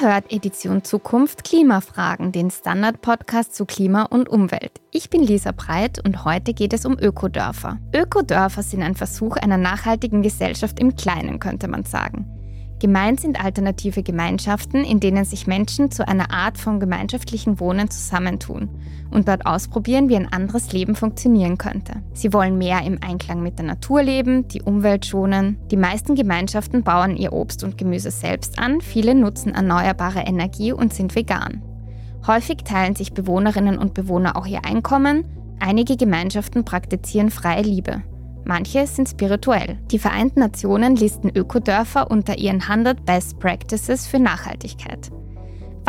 hört Edition Zukunft Klimafragen, den Standard-Podcast zu Klima und Umwelt. Ich bin Lisa Breit und heute geht es um Ökodörfer. Ökodörfer sind ein Versuch einer nachhaltigen Gesellschaft im Kleinen, könnte man sagen. Gemeint sind alternative Gemeinschaften, in denen sich Menschen zu einer Art von gemeinschaftlichen Wohnen zusammentun und dort ausprobieren, wie ein anderes Leben funktionieren könnte. Sie wollen mehr im Einklang mit der Natur leben, die Umwelt schonen. Die meisten Gemeinschaften bauen ihr Obst und Gemüse selbst an, viele nutzen erneuerbare Energie und sind vegan. Häufig teilen sich Bewohnerinnen und Bewohner auch ihr Einkommen, einige Gemeinschaften praktizieren freie Liebe. Manche sind spirituell. Die Vereinten Nationen listen Ökodörfer unter ihren 100 Best Practices für Nachhaltigkeit.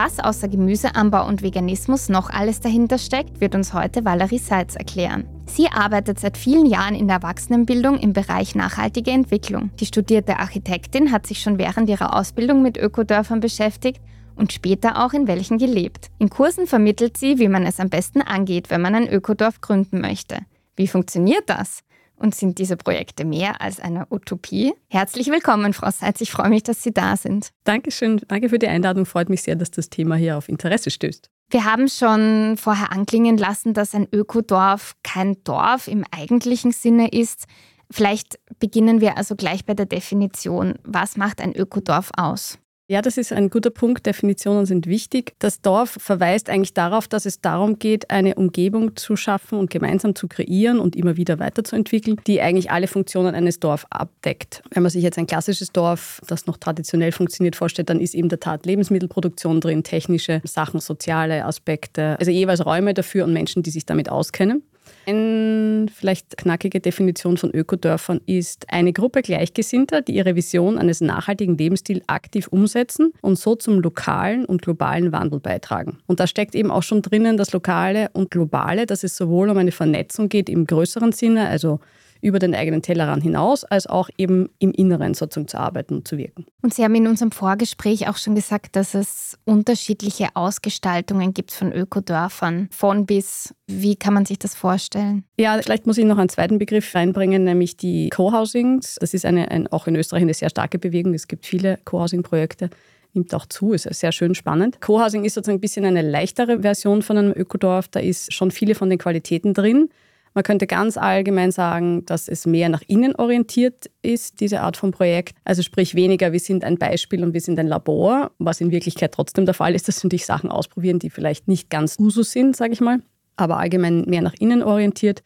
Was außer Gemüseanbau und Veganismus noch alles dahinter steckt, wird uns heute Valerie Seitz erklären. Sie arbeitet seit vielen Jahren in der Erwachsenenbildung im Bereich nachhaltige Entwicklung. Die studierte Architektin hat sich schon während ihrer Ausbildung mit Ökodörfern beschäftigt und später auch in welchen gelebt. In Kursen vermittelt sie, wie man es am besten angeht, wenn man ein Ökodorf gründen möchte. Wie funktioniert das? Und sind diese Projekte mehr als eine Utopie? Herzlich willkommen, Frau Seitz. Ich freue mich, dass Sie da sind. Dankeschön. Danke für die Einladung. Freut mich sehr, dass das Thema hier auf Interesse stößt. Wir haben schon vorher anklingen lassen, dass ein Ökodorf kein Dorf im eigentlichen Sinne ist. Vielleicht beginnen wir also gleich bei der Definition. Was macht ein Ökodorf aus? Ja, das ist ein guter Punkt. Definitionen sind wichtig. Das Dorf verweist eigentlich darauf, dass es darum geht, eine Umgebung zu schaffen und gemeinsam zu kreieren und immer wieder weiterzuentwickeln, die eigentlich alle Funktionen eines Dorfs abdeckt. Wenn man sich jetzt ein klassisches Dorf, das noch traditionell funktioniert, vorstellt, dann ist eben der Tat Lebensmittelproduktion drin, technische Sachen, soziale Aspekte, also jeweils Räume dafür und Menschen, die sich damit auskennen. Eine vielleicht knackige Definition von Ökodörfern ist eine Gruppe Gleichgesinnter, die ihre Vision eines nachhaltigen Lebensstils aktiv umsetzen und so zum lokalen und globalen Wandel beitragen. Und da steckt eben auch schon drinnen das Lokale und Globale, dass es sowohl um eine Vernetzung geht im größeren Sinne, also über den eigenen Tellerrand hinaus, als auch eben im Inneren sozusagen zu arbeiten und zu wirken. Und Sie haben in unserem Vorgespräch auch schon gesagt, dass es unterschiedliche Ausgestaltungen gibt von Ökodörfern, von bis. Wie kann man sich das vorstellen? Ja, vielleicht muss ich noch einen zweiten Begriff reinbringen, nämlich die Co-Housings. Das ist eine, ein, auch in Österreich eine sehr starke Bewegung. Es gibt viele Co-Housing-Projekte nimmt auch zu, ist sehr schön spannend. Co-Housing ist sozusagen ein bisschen eine leichtere Version von einem Ökodorf. Da ist schon viele von den Qualitäten drin. Man könnte ganz allgemein sagen, dass es mehr nach innen orientiert ist, diese Art von Projekt. Also sprich weniger, wir sind ein Beispiel und wir sind ein Labor, was in Wirklichkeit trotzdem der Fall ist, dass wir natürlich Sachen ausprobieren, die vielleicht nicht ganz Usus sind, sage ich mal, aber allgemein mehr nach innen orientiert.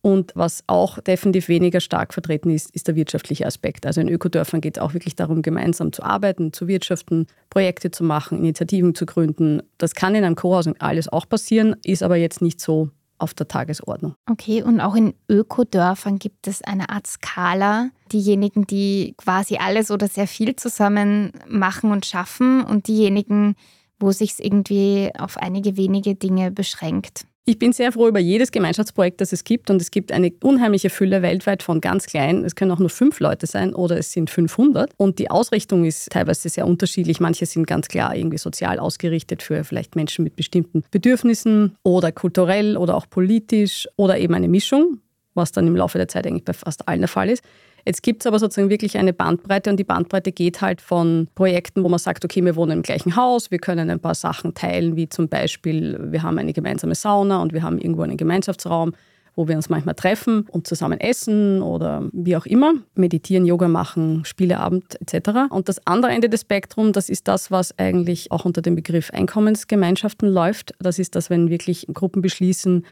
Und was auch definitiv weniger stark vertreten ist, ist der wirtschaftliche Aspekt. Also in Ökodörfern geht es auch wirklich darum, gemeinsam zu arbeiten, zu wirtschaften, Projekte zu machen, Initiativen zu gründen. Das kann in einem Co-Housing alles auch passieren, ist aber jetzt nicht so auf der Tagesordnung. Okay, und auch in Ökodörfern gibt es eine Art Skala. Diejenigen, die quasi alles oder sehr viel zusammen machen und schaffen und diejenigen, wo sich es irgendwie auf einige wenige Dinge beschränkt. Ich bin sehr froh über jedes Gemeinschaftsprojekt, das es gibt. Und es gibt eine unheimliche Fülle weltweit von ganz klein. Es können auch nur fünf Leute sein oder es sind 500. Und die Ausrichtung ist teilweise sehr unterschiedlich. Manche sind ganz klar irgendwie sozial ausgerichtet für vielleicht Menschen mit bestimmten Bedürfnissen oder kulturell oder auch politisch oder eben eine Mischung, was dann im Laufe der Zeit eigentlich bei fast allen der Fall ist. Jetzt gibt es aber sozusagen wirklich eine Bandbreite und die Bandbreite geht halt von Projekten, wo man sagt, okay, wir wohnen im gleichen Haus, wir können ein paar Sachen teilen, wie zum Beispiel, wir haben eine gemeinsame Sauna und wir haben irgendwo einen Gemeinschaftsraum, wo wir uns manchmal treffen und zusammen essen oder wie auch immer, meditieren, Yoga machen, Spieleabend etc. Und das andere Ende des Spektrums, das ist das, was eigentlich auch unter dem Begriff Einkommensgemeinschaften läuft. Das ist das, wenn wirklich Gruppen beschließen,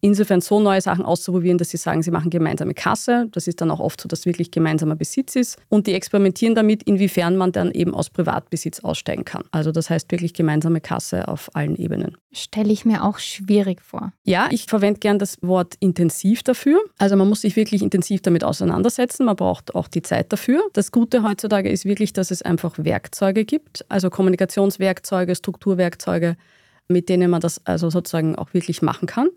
insofern so neue Sachen auszuprobieren, dass sie sagen, sie machen gemeinsame Kasse. Das ist dann auch oft so, dass wirklich gemeinsamer Besitz ist. Und die experimentieren damit, inwiefern man dann eben aus Privatbesitz aussteigen kann. Also das heißt wirklich gemeinsame Kasse auf allen Ebenen. Stelle ich mir auch schwierig vor. Ja, ich verwende gern das Wort intensiv dafür. Also man muss sich wirklich intensiv damit auseinandersetzen. Man braucht auch die Zeit dafür. Das Gute heutzutage ist wirklich, dass es einfach Werkzeuge gibt, also Kommunikationswerkzeuge, Strukturwerkzeuge, mit denen man das also sozusagen auch wirklich machen kann.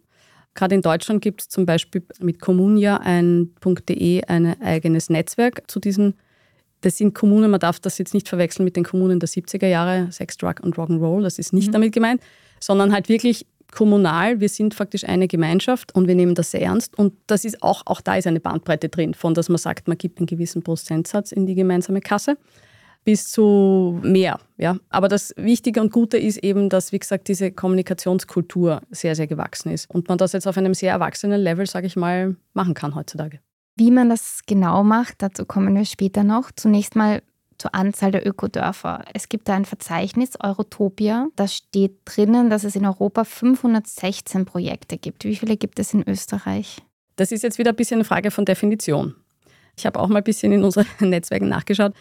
Gerade in Deutschland gibt es zum Beispiel mit Kommunia ein.de ein eigenes Netzwerk zu diesen. Das sind Kommunen, man darf das jetzt nicht verwechseln mit den Kommunen der 70er Jahre, Sex, Drug und Rock'n'Roll, das ist nicht mhm. damit gemeint, sondern halt wirklich kommunal. Wir sind faktisch eine Gemeinschaft und wir nehmen das sehr ernst. Und das ist auch, auch da ist eine Bandbreite drin, von dass man sagt, man gibt einen gewissen Prozentsatz in die gemeinsame Kasse. Bis zu mehr. Ja. Aber das Wichtige und Gute ist eben, dass, wie gesagt, diese Kommunikationskultur sehr, sehr gewachsen ist und man das jetzt auf einem sehr erwachsenen Level, sage ich mal, machen kann heutzutage. Wie man das genau macht, dazu kommen wir später noch. Zunächst mal zur Anzahl der Ökodörfer. Es gibt da ein Verzeichnis, Eurotopia. Da steht drinnen, dass es in Europa 516 Projekte gibt. Wie viele gibt es in Österreich? Das ist jetzt wieder ein bisschen eine Frage von Definition. Ich habe auch mal ein bisschen in unseren Netzwerken nachgeschaut.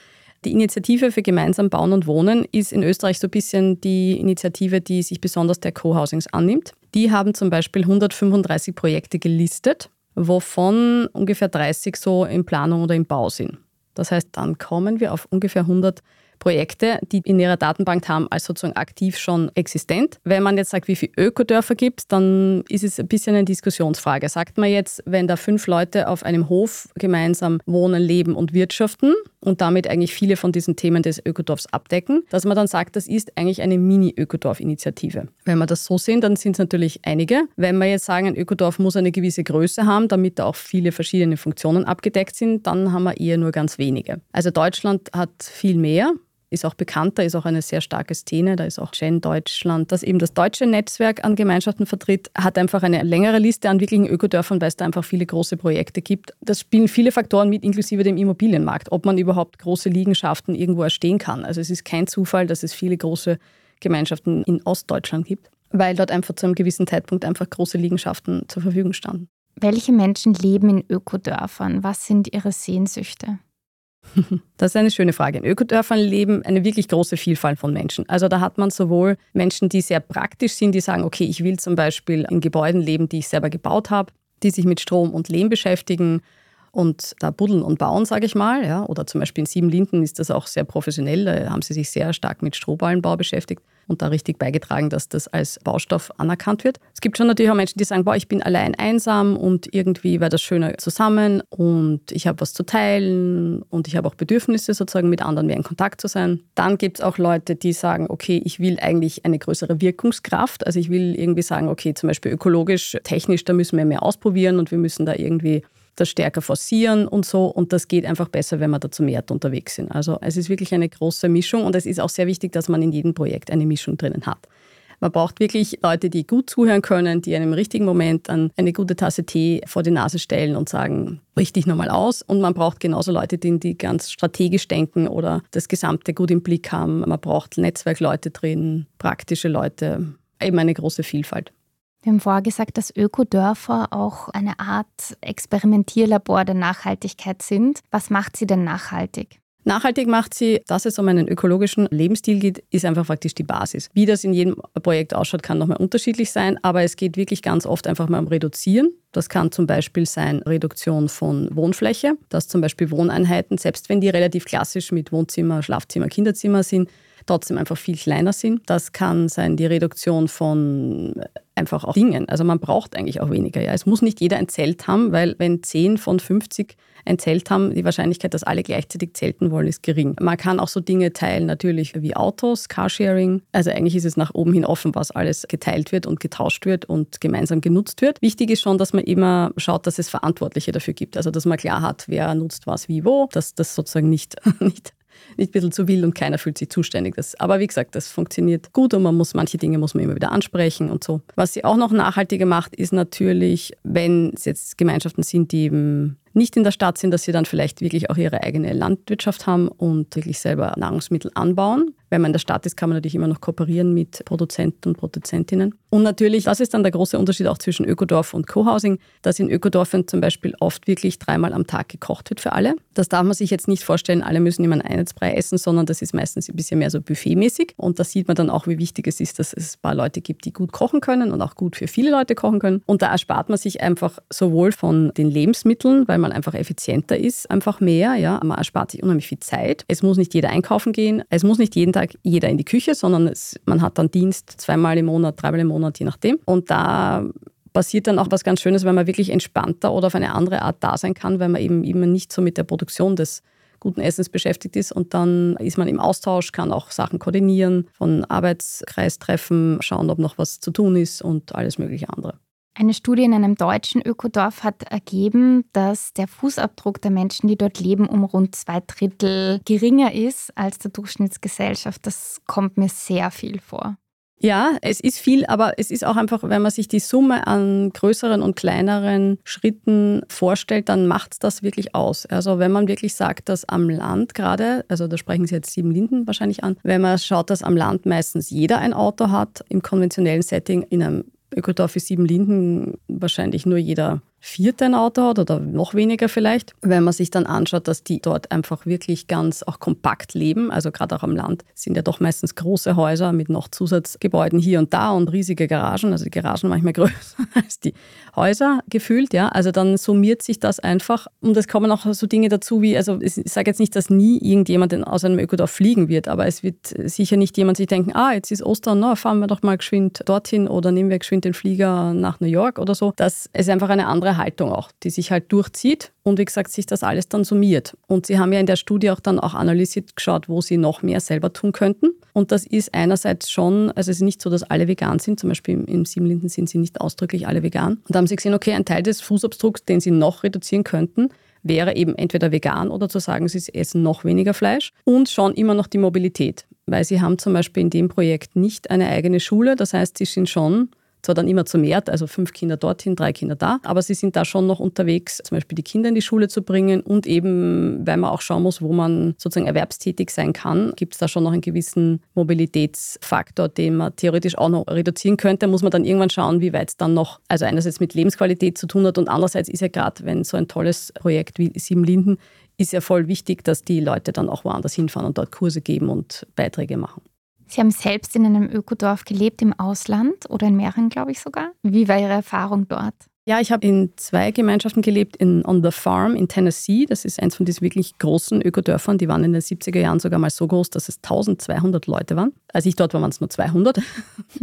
Die Initiative für gemeinsam Bauen und Wohnen ist in Österreich so ein bisschen die Initiative, die sich besonders der Co-Housings annimmt. Die haben zum Beispiel 135 Projekte gelistet, wovon ungefähr 30 so in Planung oder im Bau sind. Das heißt, dann kommen wir auf ungefähr 100 Projekte, die in ihrer Datenbank haben, als sozusagen aktiv schon existent. Wenn man jetzt sagt, wie viele Ökodörfer gibt es, dann ist es ein bisschen eine Diskussionsfrage. Sagt man jetzt, wenn da fünf Leute auf einem Hof gemeinsam wohnen, leben und wirtschaften und damit eigentlich viele von diesen Themen des Ökodorfs abdecken, dass man dann sagt, das ist eigentlich eine Mini-Ökodorf-Initiative. Wenn wir das so sehen, dann sind es natürlich einige. Wenn wir jetzt sagen, ein Ökodorf muss eine gewisse Größe haben, damit da auch viele verschiedene Funktionen abgedeckt sind, dann haben wir eher nur ganz wenige. Also Deutschland hat viel mehr ist auch bekannt, da ist auch eine sehr starke Szene, da ist auch Gen Deutschland, das eben das deutsche Netzwerk an Gemeinschaften vertritt, hat einfach eine längere Liste an wirklichen Ökodörfern, weil es da einfach viele große Projekte gibt. Das spielen viele Faktoren mit, inklusive dem Immobilienmarkt, ob man überhaupt große Liegenschaften irgendwo erstehen kann. Also es ist kein Zufall, dass es viele große Gemeinschaften in Ostdeutschland gibt, weil dort einfach zu einem gewissen Zeitpunkt einfach große Liegenschaften zur Verfügung standen. Welche Menschen leben in Ökodörfern? Was sind ihre Sehnsüchte? Das ist eine schöne Frage. In Ökodörfern leben eine wirklich große Vielfalt von Menschen. Also da hat man sowohl Menschen, die sehr praktisch sind, die sagen, okay, ich will zum Beispiel in Gebäuden leben, die ich selber gebaut habe, die sich mit Strom und Lehm beschäftigen und da buddeln und bauen, sage ich mal. Ja. Oder zum Beispiel in Siebenlinden ist das auch sehr professionell. Da haben sie sich sehr stark mit Strohballenbau beschäftigt und da richtig beigetragen, dass das als Baustoff anerkannt wird. Es gibt schon natürlich auch Menschen, die sagen, boah, ich bin allein einsam und irgendwie wäre das schöner zusammen und ich habe was zu teilen und ich habe auch Bedürfnisse sozusagen mit anderen mehr in Kontakt zu sein. Dann gibt es auch Leute, die sagen, okay, ich will eigentlich eine größere Wirkungskraft. Also ich will irgendwie sagen, okay, zum Beispiel ökologisch, technisch, da müssen wir mehr ausprobieren und wir müssen da irgendwie das stärker forcieren und so. Und das geht einfach besser, wenn wir da zu mehr unterwegs sind. Also es ist wirklich eine große Mischung und es ist auch sehr wichtig, dass man in jedem Projekt eine Mischung drinnen hat. Man braucht wirklich Leute, die gut zuhören können, die einem richtigen Moment dann eine gute Tasse Tee vor die Nase stellen und sagen, richtig nochmal aus. Und man braucht genauso Leute, die, die ganz strategisch denken oder das Gesamte gut im Blick haben. Man braucht Netzwerkleute drin, praktische Leute, eben eine große Vielfalt. Wir haben vorher gesagt, dass Ökodörfer auch eine Art Experimentierlabor der Nachhaltigkeit sind. Was macht sie denn nachhaltig? Nachhaltig macht sie, dass es um einen ökologischen Lebensstil geht, ist einfach praktisch die Basis. Wie das in jedem Projekt ausschaut, kann nochmal unterschiedlich sein, aber es geht wirklich ganz oft einfach mal um Reduzieren. Das kann zum Beispiel sein Reduktion von Wohnfläche, dass zum Beispiel Wohneinheiten, selbst wenn die relativ klassisch mit Wohnzimmer, Schlafzimmer, Kinderzimmer sind, trotzdem einfach viel kleiner sind. Das kann sein die Reduktion von einfach auch Dingen. Also man braucht eigentlich auch weniger. Ja. Es muss nicht jeder ein Zelt haben, weil wenn 10 von 50 ein Zelt haben, die Wahrscheinlichkeit, dass alle gleichzeitig zelten wollen, ist gering. Man kann auch so Dinge teilen, natürlich wie Autos, Carsharing. Also eigentlich ist es nach oben hin offen, was alles geteilt wird und getauscht wird und gemeinsam genutzt wird. Wichtig ist schon, dass man immer schaut, dass es Verantwortliche dafür gibt. Also dass man klar hat, wer nutzt was wie wo, dass das sozusagen nicht, nicht nicht ein bisschen zu wild und keiner fühlt sich zuständig. Das, aber wie gesagt, das funktioniert gut und man muss manche Dinge muss man immer wieder ansprechen und so. Was sie auch noch nachhaltiger macht, ist natürlich, wenn es jetzt Gemeinschaften sind, die eben nicht in der Stadt sind, dass sie dann vielleicht wirklich auch ihre eigene Landwirtschaft haben und wirklich selber Nahrungsmittel anbauen. Wenn man in der Stadt ist, kann man natürlich immer noch kooperieren mit Produzenten und Produzentinnen. Und natürlich, das ist dann der große Unterschied auch zwischen Ökodorf und Co-Housing, dass in Ökodorfen zum Beispiel oft wirklich dreimal am Tag gekocht wird für alle. Das darf man sich jetzt nicht vorstellen, alle müssen immer einen Einheitsbrei essen, sondern das ist meistens ein bisschen mehr so buffetmäßig. Und da sieht man dann auch, wie wichtig es ist, dass es ein paar Leute gibt, die gut kochen können und auch gut für viele Leute kochen können. Und da erspart man sich einfach sowohl von den Lebensmitteln, weil man einfach effizienter ist, einfach mehr. Ja. Man erspart sich unheimlich viel Zeit. Es muss nicht jeder einkaufen gehen. Es muss nicht jeden Tag jeder in die Küche, sondern es, man hat dann Dienst zweimal im Monat, dreimal im Monat, je nachdem. Und da passiert dann auch was ganz Schönes, weil man wirklich entspannter oder auf eine andere Art da sein kann, weil man eben, eben nicht so mit der Produktion des guten Essens beschäftigt ist. Und dann ist man im Austausch, kann auch Sachen koordinieren, von Arbeitskreistreffen, schauen, ob noch was zu tun ist und alles mögliche andere. Eine Studie in einem deutschen Ökodorf hat ergeben, dass der Fußabdruck der Menschen, die dort leben, um rund zwei Drittel geringer ist als der Durchschnittsgesellschaft. Das kommt mir sehr viel vor. Ja, es ist viel, aber es ist auch einfach, wenn man sich die Summe an größeren und kleineren Schritten vorstellt, dann macht es das wirklich aus. Also wenn man wirklich sagt, dass am Land gerade, also da sprechen Sie jetzt sieben Linden wahrscheinlich an, wenn man schaut, dass am Land meistens jeder ein Auto hat, im konventionellen Setting in einem Ökodorf wie Siebenlinden wahrscheinlich nur jeder Vierte ein Auto hat oder noch weniger vielleicht. Wenn man sich dann anschaut, dass die dort einfach wirklich ganz auch kompakt leben, also gerade auch am Land, sind ja doch meistens große Häuser mit noch Zusatzgebäuden hier und da und riesige Garagen, also die Garagen manchmal größer als die Häuser gefühlt, ja. Also dann summiert sich das einfach und es kommen auch so Dinge dazu wie, also ich sage jetzt nicht, dass nie irgendjemand aus einem Ökodorf fliegen wird, aber es wird sicher nicht jemand sich denken, ah, jetzt ist Ostern, na, fahren wir doch mal geschwind dorthin oder nehmen wir geschwind den Flieger nach New York oder so. Das ist einfach eine andere Haltung auch, die sich halt durchzieht und wie gesagt, sich das alles dann summiert. Und sie haben ja in der Studie auch dann auch analysiert geschaut, wo sie noch mehr selber tun könnten. Und das ist einerseits schon, also es ist nicht so, dass alle vegan sind, zum Beispiel im Siebenlinden sind sie nicht ausdrücklich alle vegan. Und da haben sie gesehen, okay, ein Teil des Fußabdrucks, den sie noch reduzieren könnten, wäre eben entweder vegan oder zu sagen, sie essen noch weniger Fleisch und schon immer noch die Mobilität. Weil sie haben zum Beispiel in dem Projekt nicht eine eigene Schule, das heißt, sie sind schon zwar dann immer zu mehr, also fünf Kinder dorthin, drei Kinder da, aber sie sind da schon noch unterwegs, zum Beispiel die Kinder in die Schule zu bringen und eben, weil man auch schauen muss, wo man sozusagen erwerbstätig sein kann, gibt es da schon noch einen gewissen Mobilitätsfaktor, den man theoretisch auch noch reduzieren könnte. Muss man dann irgendwann schauen, wie weit es dann noch, also einerseits mit Lebensqualität zu tun hat und andererseits ist ja gerade, wenn so ein tolles Projekt wie Sieben Linden ist ja voll wichtig, dass die Leute dann auch woanders hinfahren und dort Kurse geben und Beiträge machen. Sie haben selbst in einem Ökodorf gelebt im Ausland oder in mehreren, glaube ich sogar. Wie war Ihre Erfahrung dort? Ja, ich habe in zwei Gemeinschaften gelebt, in On the Farm in Tennessee. Das ist eins von diesen wirklich großen Ökodörfern. Die waren in den 70er Jahren sogar mal so groß, dass es 1200 Leute waren. Als ich dort war, waren es nur 200.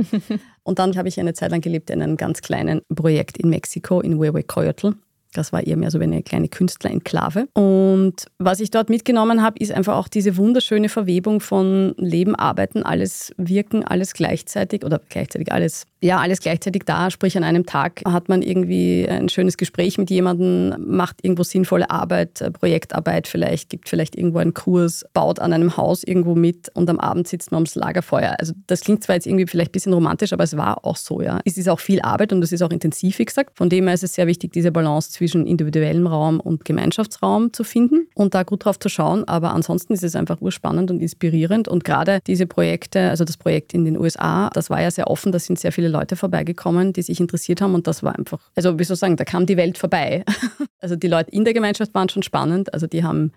Und dann habe ich eine Zeit lang gelebt in einem ganz kleinen Projekt in Mexiko, in Huehuecoyotl. Das war eher mehr so wie eine kleine Künstlerenklave. Und was ich dort mitgenommen habe, ist einfach auch diese wunderschöne Verwebung von Leben, Arbeiten, alles Wirken, alles gleichzeitig oder gleichzeitig alles, ja, alles gleichzeitig da. Sprich, an einem Tag hat man irgendwie ein schönes Gespräch mit jemandem, macht irgendwo sinnvolle Arbeit, äh, Projektarbeit vielleicht, gibt vielleicht irgendwo einen Kurs, baut an einem Haus irgendwo mit und am Abend sitzt man ums Lagerfeuer. Also das klingt zwar jetzt irgendwie vielleicht ein bisschen romantisch, aber es war auch so, ja. Es ist auch viel Arbeit und es ist auch intensiv, wie gesagt. Von dem her ist es sehr wichtig, diese Balance zwischen individuellem Raum und Gemeinschaftsraum zu finden und da gut drauf zu schauen. Aber ansonsten ist es einfach urspannend und inspirierend. Und gerade diese Projekte, also das Projekt in den USA, das war ja sehr offen. Da sind sehr viele Leute vorbeigekommen, die sich interessiert haben. Und das war einfach, also wie soll ich sagen, da kam die Welt vorbei. Also die Leute in der Gemeinschaft waren schon spannend. Also die haben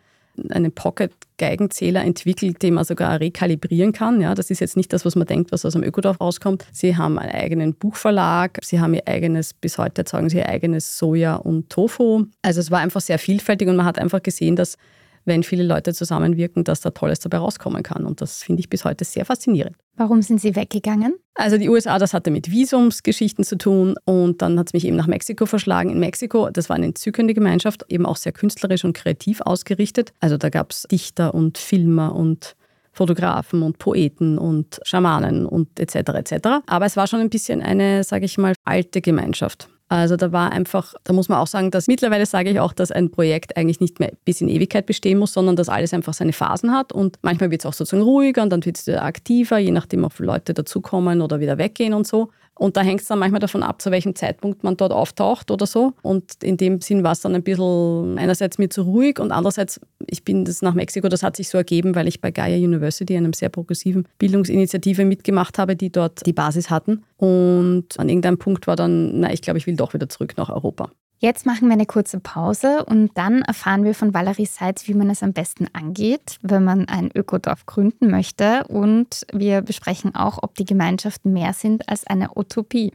einen Pocket-Geigenzähler entwickelt, den man sogar rekalibrieren kann. Ja, das ist jetzt nicht das, was man denkt, was aus dem Ökodorf rauskommt. Sie haben einen eigenen Buchverlag, sie haben ihr eigenes, bis heute sagen sie ihr eigenes Soja und Tofu. Also es war einfach sehr vielfältig und man hat einfach gesehen, dass wenn viele Leute zusammenwirken, dass da Tolles dabei rauskommen kann. Und das finde ich bis heute sehr faszinierend. Warum sind Sie weggegangen? Also die USA, das hatte mit Visumsgeschichten zu tun und dann hat es mich eben nach Mexiko verschlagen. In Mexiko, das war eine entzückende Gemeinschaft, eben auch sehr künstlerisch und kreativ ausgerichtet. Also da gab es Dichter und Filmer und Fotografen und Poeten und Schamanen und etc. etc. Aber es war schon ein bisschen eine, sage ich mal, alte Gemeinschaft. Also da war einfach, da muss man auch sagen, dass mittlerweile sage ich auch, dass ein Projekt eigentlich nicht mehr bis in Ewigkeit bestehen muss, sondern dass alles einfach seine Phasen hat und manchmal wird es auch sozusagen ruhiger und dann wird es aktiver, je nachdem, ob Leute dazukommen oder wieder weggehen und so. Und da hängt es dann manchmal davon ab, zu welchem Zeitpunkt man dort auftaucht oder so. Und in dem Sinn war es dann ein bisschen einerseits mir zu ruhig und andererseits, ich bin das nach Mexiko, das hat sich so ergeben, weil ich bei Gaia University, einem sehr progressiven Bildungsinitiative mitgemacht habe, die dort die Basis hatten. Und an irgendeinem Punkt war dann, na, ich glaube, ich will doch wieder zurück nach Europa. Jetzt machen wir eine kurze Pause und dann erfahren wir von Valerie Seitz, wie man es am besten angeht, wenn man ein Ökodorf gründen möchte. Und wir besprechen auch, ob die Gemeinschaften mehr sind als eine Utopie.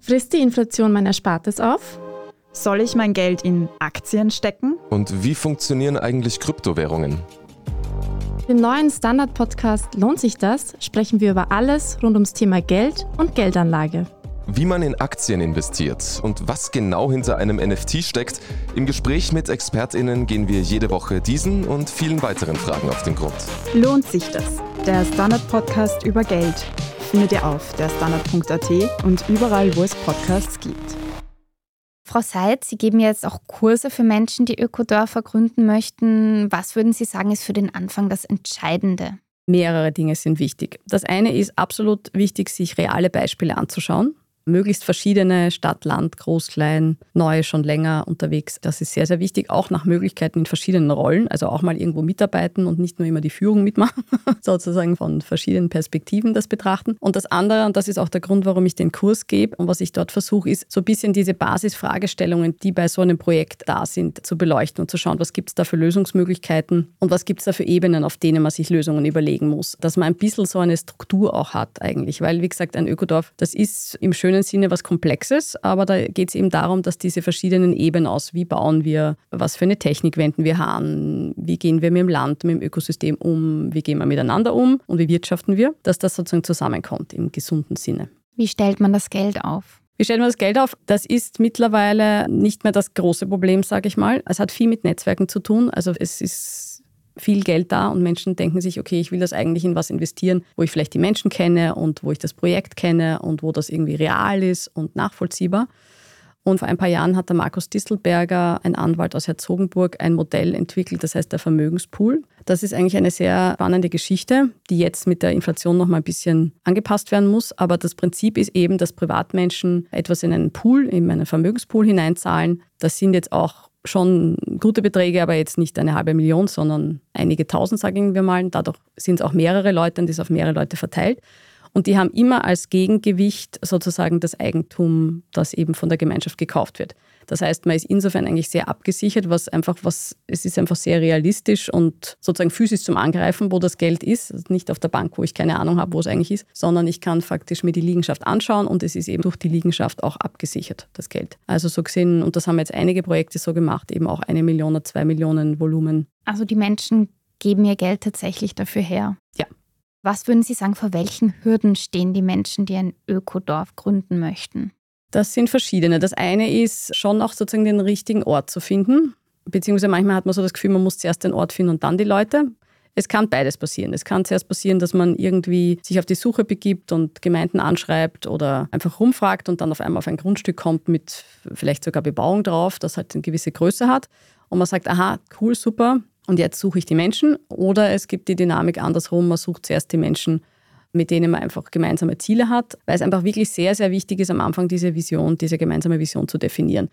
Frisst die Inflation mein Erspartes auf? Soll ich mein Geld in Aktien stecken? Und wie funktionieren eigentlich Kryptowährungen? Im neuen Standard-Podcast Lohnt sich das? sprechen wir über alles rund ums Thema Geld und Geldanlage wie man in Aktien investiert und was genau hinter einem NFT steckt. Im Gespräch mit ExpertInnen gehen wir jede Woche diesen und vielen weiteren Fragen auf den Grund. Lohnt sich das? Der Standard-Podcast über Geld. findet ihr auf der Standard.at und überall, wo es Podcasts gibt. Frau Seid, Sie geben jetzt auch Kurse für Menschen, die Ökodörfer gründen möchten. Was würden Sie sagen, ist für den Anfang das Entscheidende? Mehrere Dinge sind wichtig. Das eine ist absolut wichtig, sich reale Beispiele anzuschauen möglichst verschiedene, Stadt, Land, Groß, Klein, Neue schon länger unterwegs. Das ist sehr, sehr wichtig, auch nach Möglichkeiten in verschiedenen Rollen, also auch mal irgendwo mitarbeiten und nicht nur immer die Führung mitmachen, sozusagen von verschiedenen Perspektiven das betrachten. Und das andere, und das ist auch der Grund, warum ich den Kurs gebe und was ich dort versuche, ist so ein bisschen diese Basisfragestellungen, die bei so einem Projekt da sind, zu beleuchten und zu schauen, was gibt es da für Lösungsmöglichkeiten und was gibt es da für Ebenen, auf denen man sich Lösungen überlegen muss. Dass man ein bisschen so eine Struktur auch hat eigentlich, weil wie gesagt, ein Ökodorf, das ist im schönen eigenen Sinne was Komplexes, aber da geht es eben darum, dass diese verschiedenen Ebenen aus, wie bauen wir, was für eine Technik wenden wir an, wie gehen wir mit dem Land, mit dem Ökosystem um, wie gehen wir miteinander um und wie wirtschaften wir, dass das sozusagen zusammenkommt im gesunden Sinne. Wie stellt man das Geld auf? Wie stellt man das Geld auf? Das ist mittlerweile nicht mehr das große Problem, sage ich mal. Es hat viel mit Netzwerken zu tun. Also es ist viel Geld da und Menschen denken sich, okay, ich will das eigentlich in was investieren, wo ich vielleicht die Menschen kenne und wo ich das Projekt kenne und wo das irgendwie real ist und nachvollziehbar. Und vor ein paar Jahren hat der Markus Distelberger, ein Anwalt aus Herzogenburg, ein Modell entwickelt, das heißt der Vermögenspool. Das ist eigentlich eine sehr spannende Geschichte, die jetzt mit der Inflation noch mal ein bisschen angepasst werden muss. Aber das Prinzip ist eben, dass Privatmenschen etwas in einen Pool, in einen Vermögenspool hineinzahlen. Das sind jetzt auch schon gute Beträge, aber jetzt nicht eine halbe Million, sondern einige tausend, sagen wir mal. Dadurch sind es auch mehrere Leute und ist auf mehrere Leute verteilt. Und die haben immer als Gegengewicht sozusagen das Eigentum, das eben von der Gemeinschaft gekauft wird. Das heißt, man ist insofern eigentlich sehr abgesichert, was einfach was, es ist einfach sehr realistisch und sozusagen physisch zum Angreifen, wo das Geld ist. Also nicht auf der Bank, wo ich keine Ahnung habe, wo es eigentlich ist, sondern ich kann faktisch mir die Liegenschaft anschauen und es ist eben durch die Liegenschaft auch abgesichert, das Geld. Also so gesehen, und das haben jetzt einige Projekte so gemacht, eben auch eine Million oder zwei Millionen Volumen. Also die Menschen geben ihr Geld tatsächlich dafür her. Ja. Was würden Sie sagen, vor welchen Hürden stehen die Menschen, die ein Ökodorf gründen möchten? Das sind verschiedene. Das eine ist schon auch sozusagen den richtigen Ort zu finden. Beziehungsweise manchmal hat man so das Gefühl, man muss zuerst den Ort finden und dann die Leute. Es kann beides passieren. Es kann zuerst passieren, dass man irgendwie sich auf die Suche begibt und Gemeinden anschreibt oder einfach rumfragt und dann auf einmal auf ein Grundstück kommt mit vielleicht sogar Bebauung drauf, das halt eine gewisse Größe hat. Und man sagt, aha, cool, super, und jetzt suche ich die Menschen. Oder es gibt die Dynamik andersrum, man sucht zuerst die Menschen mit denen man einfach gemeinsame Ziele hat, weil es einfach wirklich sehr, sehr wichtig ist, am Anfang diese Vision, diese gemeinsame Vision zu definieren.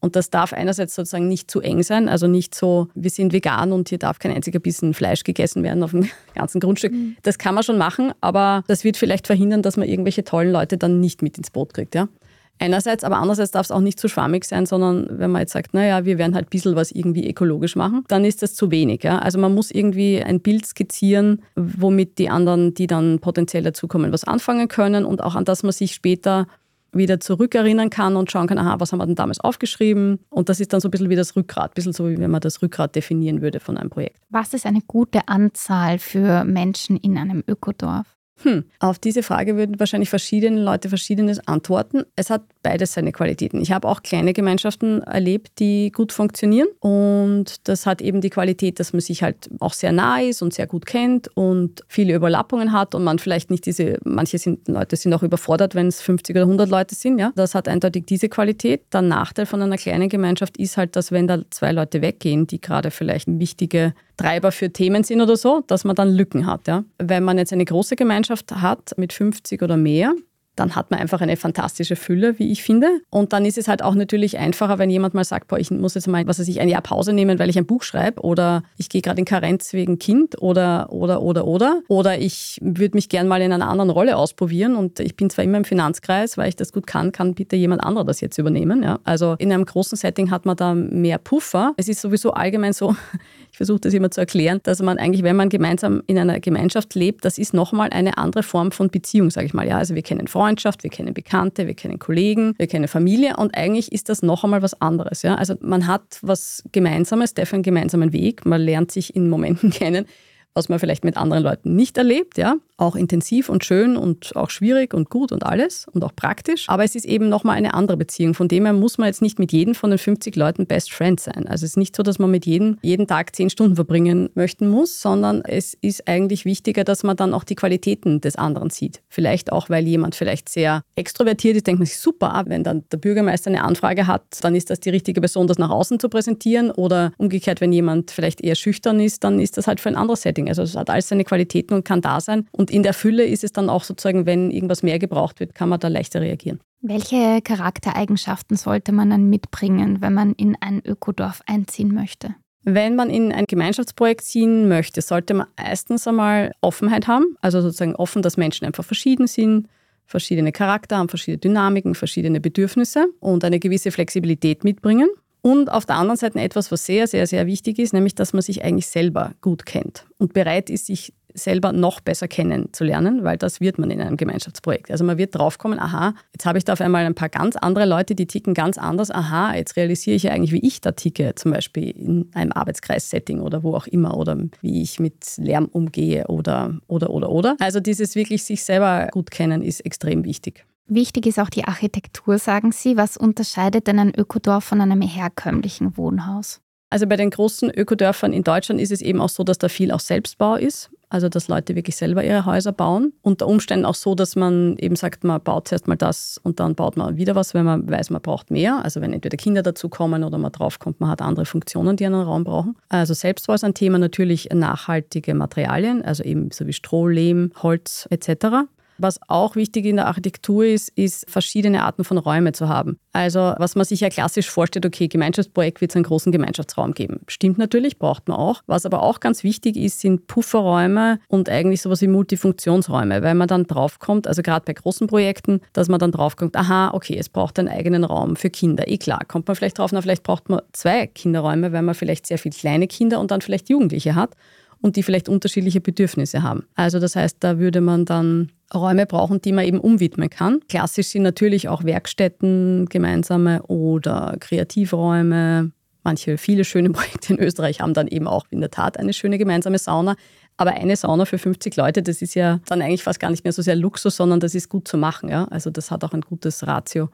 Und das darf einerseits sozusagen nicht zu eng sein, also nicht so, wir sind vegan und hier darf kein einziger Bissen Fleisch gegessen werden auf dem ganzen Grundstück. Mhm. Das kann man schon machen, aber das wird vielleicht verhindern, dass man irgendwelche tollen Leute dann nicht mit ins Boot kriegt. Ja? Einerseits, aber andererseits darf es auch nicht zu schwammig sein, sondern wenn man jetzt sagt, naja, wir werden halt ein bisschen was irgendwie ökologisch machen, dann ist das zu wenig. Ja? Also man muss irgendwie ein Bild skizzieren, womit die anderen, die dann potenziell dazukommen, was anfangen können und auch an das man sich später wieder zurückerinnern kann und schauen kann, aha, was haben wir denn damals aufgeschrieben? Und das ist dann so ein bisschen wie das Rückgrat, ein bisschen so, wie wenn man das Rückgrat definieren würde von einem Projekt. Was ist eine gute Anzahl für Menschen in einem Ökodorf? Hm, auf diese Frage würden wahrscheinlich verschiedene Leute verschiedenes antworten. Es hat beides seine Qualitäten. Ich habe auch kleine Gemeinschaften erlebt, die gut funktionieren und das hat eben die Qualität, dass man sich halt auch sehr nah ist und sehr gut kennt und viele Überlappungen hat und man vielleicht nicht diese, manche sind, Leute sind auch überfordert, wenn es 50 oder 100 Leute sind. Ja? Das hat eindeutig diese Qualität. Der Nachteil von einer kleinen Gemeinschaft ist halt, dass wenn da zwei Leute weggehen, die gerade vielleicht wichtige Treiber für Themen sind oder so, dass man dann Lücken hat. Ja? Wenn man jetzt eine große Gemeinschaft hat mit 50 oder mehr, dann hat man einfach eine fantastische Fülle, wie ich finde. Und dann ist es halt auch natürlich einfacher, wenn jemand mal sagt, boah, ich muss jetzt mal, was weiß ich, ein Jahr Pause nehmen, weil ich ein Buch schreibe oder ich gehe gerade in Karenz wegen Kind oder, oder, oder, oder. Oder ich würde mich gern mal in einer anderen Rolle ausprobieren und ich bin zwar immer im Finanzkreis, weil ich das gut kann, kann bitte jemand anderer das jetzt übernehmen. Ja? Also in einem großen Setting hat man da mehr Puffer. Es ist sowieso allgemein so, ich versuche das immer zu erklären, dass man eigentlich, wenn man gemeinsam in einer Gemeinschaft lebt, das ist nochmal eine andere Form von Beziehung, sage ich mal. Ja, also wir kennen Freundschaft, wir kennen Bekannte, wir kennen Kollegen, wir kennen Familie und eigentlich ist das noch einmal was anderes. Ja? Also man hat was Gemeinsames, definitiv einen gemeinsamen Weg, man lernt sich in Momenten kennen, was man vielleicht mit anderen Leuten nicht erlebt, ja. Auch intensiv und schön und auch schwierig und gut und alles und auch praktisch. Aber es ist eben nochmal eine andere Beziehung. Von dem her muss man jetzt nicht mit jedem von den 50 Leuten Best Friend sein. Also es ist nicht so, dass man mit jedem jeden Tag zehn Stunden verbringen möchten muss, sondern es ist eigentlich wichtiger, dass man dann auch die Qualitäten des anderen sieht. Vielleicht auch, weil jemand vielleicht sehr extrovertiert ist, denkt man sich super, wenn dann der Bürgermeister eine Anfrage hat, dann ist das die richtige Person, das nach außen zu präsentieren. Oder umgekehrt, wenn jemand vielleicht eher schüchtern ist, dann ist das halt für ein anderes Setting. Also es hat alles seine Qualitäten und kann da sein. Und in der Fülle ist es dann auch sozusagen, wenn irgendwas mehr gebraucht wird, kann man da leichter reagieren. Welche Charaktereigenschaften sollte man dann mitbringen, wenn man in ein Ökodorf einziehen möchte? Wenn man in ein Gemeinschaftsprojekt ziehen möchte, sollte man erstens einmal Offenheit haben, also sozusagen offen, dass Menschen einfach verschieden sind, verschiedene Charakter haben, verschiedene Dynamiken, verschiedene Bedürfnisse und eine gewisse Flexibilität mitbringen. Und auf der anderen Seite etwas, was sehr, sehr, sehr wichtig ist, nämlich, dass man sich eigentlich selber gut kennt und bereit ist, sich selber noch besser kennenzulernen, weil das wird man in einem Gemeinschaftsprojekt. Also man wird draufkommen, aha, jetzt habe ich da auf einmal ein paar ganz andere Leute, die ticken ganz anders, aha, jetzt realisiere ich ja eigentlich, wie ich da ticke, zum Beispiel in einem Arbeitskreissetting oder wo auch immer oder wie ich mit Lärm umgehe oder, oder, oder, oder. Also dieses wirklich sich selber gut kennen ist extrem wichtig. Wichtig ist auch die Architektur, sagen Sie. Was unterscheidet denn ein Ökodorf von einem herkömmlichen Wohnhaus? Also bei den großen Ökodörfern in Deutschland ist es eben auch so, dass da viel auch Selbstbau ist. Also dass Leute wirklich selber ihre Häuser bauen. Unter Umständen auch so, dass man eben sagt, man baut zuerst mal das und dann baut man wieder was, wenn man weiß, man braucht mehr. Also wenn entweder Kinder dazukommen oder man draufkommt, man hat andere Funktionen, die einen Raum brauchen. Also Selbstbau ist ein Thema natürlich nachhaltige Materialien, also eben so wie Stroh, Lehm, Holz etc. Was auch wichtig in der Architektur ist, ist verschiedene Arten von Räumen zu haben. Also was man sich ja klassisch vorstellt, okay, Gemeinschaftsprojekt wird es einen großen Gemeinschaftsraum geben. Stimmt natürlich, braucht man auch. Was aber auch ganz wichtig ist, sind Pufferräume und eigentlich sowas wie Multifunktionsräume, weil man dann draufkommt, also gerade bei großen Projekten, dass man dann draufkommt, aha, okay, es braucht einen eigenen Raum für Kinder. Eh klar, kommt man vielleicht drauf, na, vielleicht braucht man zwei Kinderräume, weil man vielleicht sehr viele kleine Kinder und dann vielleicht Jugendliche hat und die vielleicht unterschiedliche Bedürfnisse haben. Also das heißt, da würde man dann Räume brauchen, die man eben umwidmen kann. Klassisch sind natürlich auch Werkstätten gemeinsame oder Kreativräume. Manche, viele schöne Projekte in Österreich haben dann eben auch in der Tat eine schöne gemeinsame Sauna. Aber eine Sauna für 50 Leute, das ist ja dann eigentlich fast gar nicht mehr so sehr Luxus, sondern das ist gut zu machen. Ja? Also das hat auch ein gutes Ratio,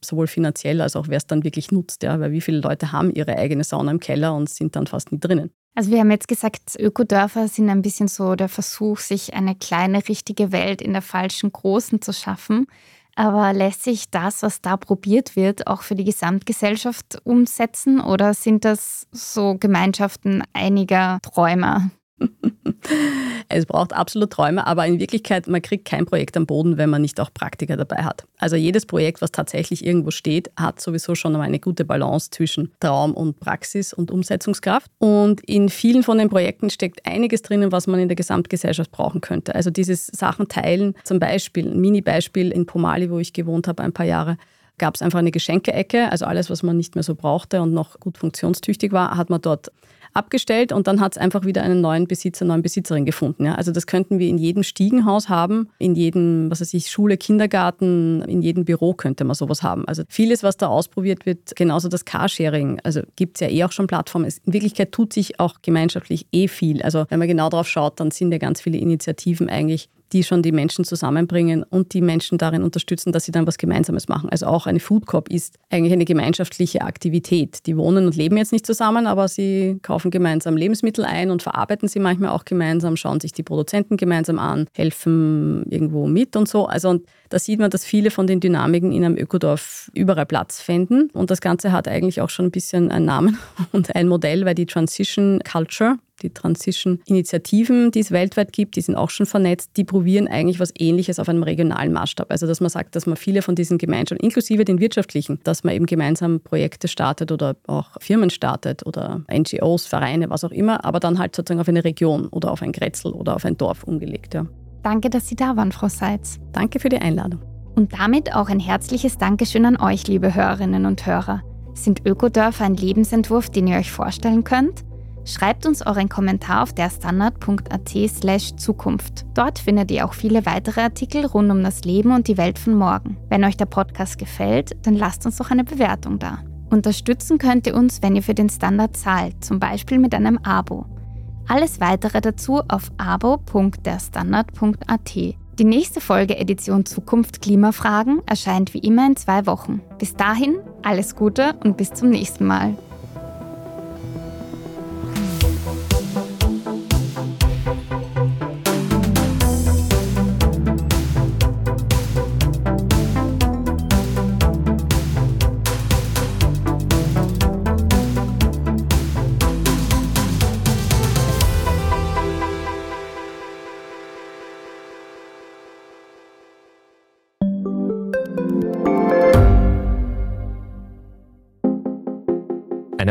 sowohl finanziell als auch wer es dann wirklich nutzt. Ja? Weil wie viele Leute haben ihre eigene Sauna im Keller und sind dann fast nie drinnen. Also wir haben jetzt gesagt, Ökodörfer sind ein bisschen so der Versuch, sich eine kleine, richtige Welt in der falschen großen zu schaffen. Aber lässt sich das, was da probiert wird, auch für die Gesamtgesellschaft umsetzen oder sind das so Gemeinschaften einiger Träumer? es braucht absolut Träume, aber in Wirklichkeit, man kriegt kein Projekt am Boden, wenn man nicht auch Praktiker dabei hat. Also jedes Projekt, was tatsächlich irgendwo steht, hat sowieso schon einmal eine gute Balance zwischen Traum und Praxis und Umsetzungskraft. Und in vielen von den Projekten steckt einiges drinnen, was man in der Gesamtgesellschaft brauchen könnte. Also dieses Sachen teilen, zum Beispiel, ein Mini-Beispiel in Pomali, wo ich gewohnt habe ein paar Jahre, gab es einfach eine Geschenkeecke, also alles, was man nicht mehr so brauchte und noch gut funktionstüchtig war, hat man dort abgestellt und dann hat es einfach wieder einen neuen Besitzer, neuen Besitzerin gefunden. Ja. Also das könnten wir in jedem Stiegenhaus haben, in jedem, was weiß ich, Schule, Kindergarten, in jedem Büro könnte man sowas haben. Also vieles, was da ausprobiert wird, genauso das Carsharing, also gibt es ja eh auch schon Plattformen. In Wirklichkeit tut sich auch gemeinschaftlich eh viel. Also wenn man genau drauf schaut, dann sind ja ganz viele Initiativen eigentlich die schon die Menschen zusammenbringen und die Menschen darin unterstützen, dass sie dann was Gemeinsames machen. Also auch eine Food Corp ist eigentlich eine gemeinschaftliche Aktivität. Die wohnen und leben jetzt nicht zusammen, aber sie kaufen gemeinsam Lebensmittel ein und verarbeiten sie manchmal auch gemeinsam, schauen sich die Produzenten gemeinsam an, helfen irgendwo mit und so. Also und da sieht man, dass viele von den Dynamiken in einem Ökodorf überall Platz finden. Und das Ganze hat eigentlich auch schon ein bisschen einen Namen und ein Modell, weil die Transition Culture, die Transition-Initiativen, die es weltweit gibt, die sind auch schon vernetzt, die probieren eigentlich was Ähnliches auf einem regionalen Maßstab. Also dass man sagt, dass man viele von diesen Gemeinschaften, inklusive den wirtschaftlichen, dass man eben gemeinsam Projekte startet oder auch Firmen startet oder NGOs, Vereine, was auch immer, aber dann halt sozusagen auf eine Region oder auf ein Grätzl oder auf ein Dorf umgelegt. Ja. Danke, dass Sie da waren, Frau Seitz. Danke für die Einladung. Und damit auch ein herzliches Dankeschön an euch, liebe Hörerinnen und Hörer. Sind Ökodörfer ein Lebensentwurf, den ihr euch vorstellen könnt? Schreibt uns euren Kommentar auf derstandard.at slash Zukunft. Dort findet ihr auch viele weitere Artikel rund um das Leben und die Welt von morgen. Wenn euch der Podcast gefällt, dann lasst uns doch eine Bewertung da. Unterstützen könnt ihr uns, wenn ihr für den Standard zahlt, zum Beispiel mit einem Abo. Alles weitere dazu auf abo.derstandard.at. Die nächste Folge Edition Zukunft Klimafragen erscheint wie immer in zwei Wochen. Bis dahin alles Gute und bis zum nächsten Mal.